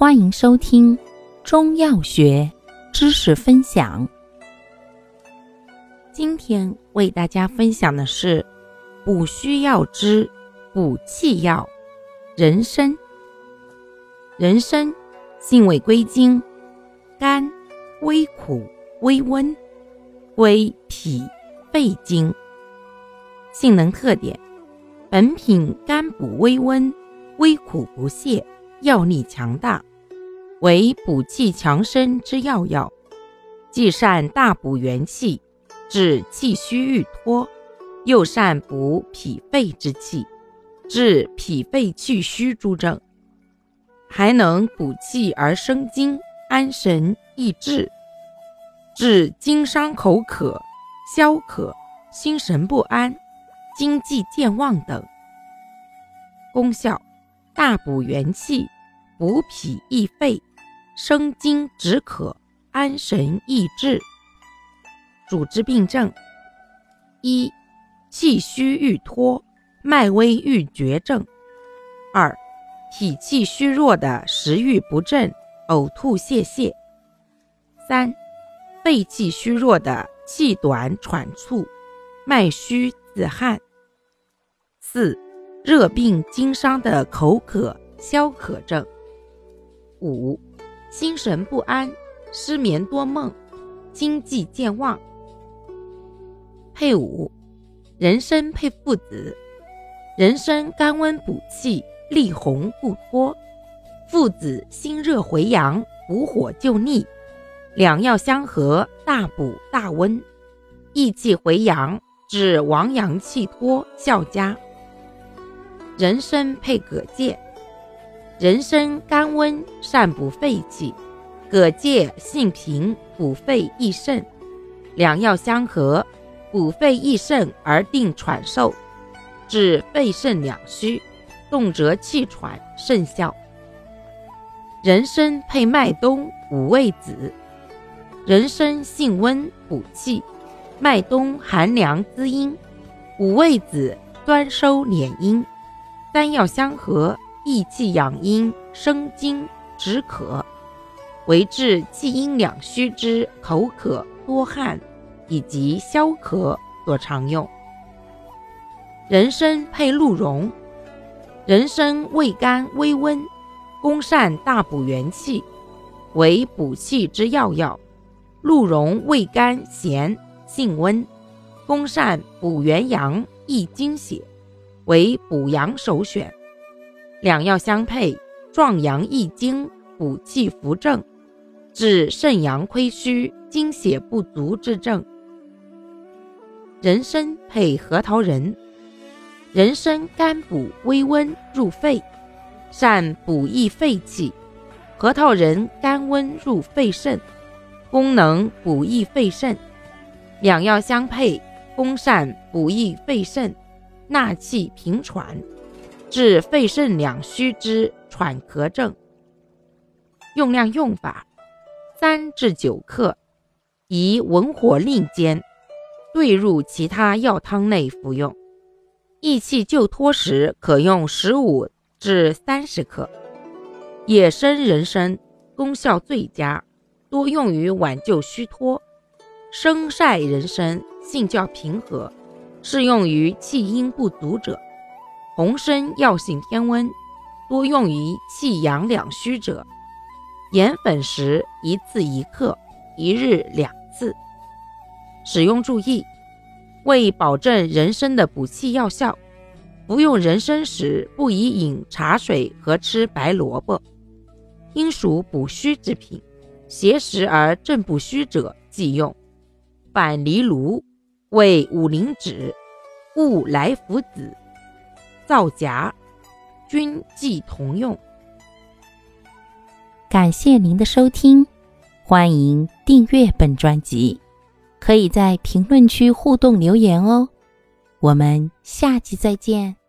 欢迎收听中药学知识分享。今天为大家分享的是补虚药之补气药人参。人参性味归经：甘，微苦，微温，归脾、肺经。性能特点：本品甘补微温，微苦不泻，药力强大。为补气强身之要药，既善大补元气，治气虚欲脱；又善补脾肺之气，治脾肺气虚诸症，还能补气而生津，安神益智，治经伤口渴、消渴、心神不安、精气健忘等。功效：大补元气，补脾益肺。生津止渴，安神益智。主治病症：一、气虚欲脱、脉微欲绝症；二、脾气虚弱的食欲不振、呕吐泄泻；三、肺气虚弱的气短喘促、脉虚自汗；四、热病经伤的口渴消渴症；五。心神不安、失眠多梦、精气健忘。配伍：人参配附子。人参甘温补气，利红固脱；附子辛热回阳，补火救逆。两药相合，大补大温，益气回阳，治亡阳气脱，效佳。人参配葛芥。人参甘温，善补肺气；葛芥性平，补肺益肾。两药相合，补肺益肾而定喘嗽，治肺肾两虚，动辄气喘，甚效。人参配麦冬、五味子。人参性温，补气；麦冬寒凉滋阴，五味子端收敛阴。三药相合。益气养阴、生津止渴，为治气阴两虚之口渴多汗以及消渴所常用。人参配鹿茸。人参味甘微温，功善大补元气，为补气之要药。鹿茸味甘咸，性温，功善补元阳、益精血，为补阳首选。两药相配，壮阳益精，补气扶正，治肾阳亏虚、精血不足之症。人参配核桃仁。人参甘补微温，入肺，善补益肺气；核桃仁甘温入肺肾，功能补益肺肾。两药相配，功善补益肺肾，纳气平喘。治肺肾两虚之喘咳症。用量用法：三至九克，宜文火令煎，兑入其他药汤内服用。益气救脱时，可用十五至三十克。野生人参功效最佳，多用于挽救虚脱。生晒人参性较平和，适用于气阴不足者。红参药性偏温，多用于气阳两虚者。研粉时一次一克，一日两次。使用注意：为保证人参的补气药效，服用人参时不宜饮茶水和吃白萝卜，应属补虚之品。邪食而正不虚者忌用。反藜芦为五灵脂，勿来附子。皂荚均忌同用。感谢您的收听，欢迎订阅本专辑，可以在评论区互动留言哦。我们下期再见。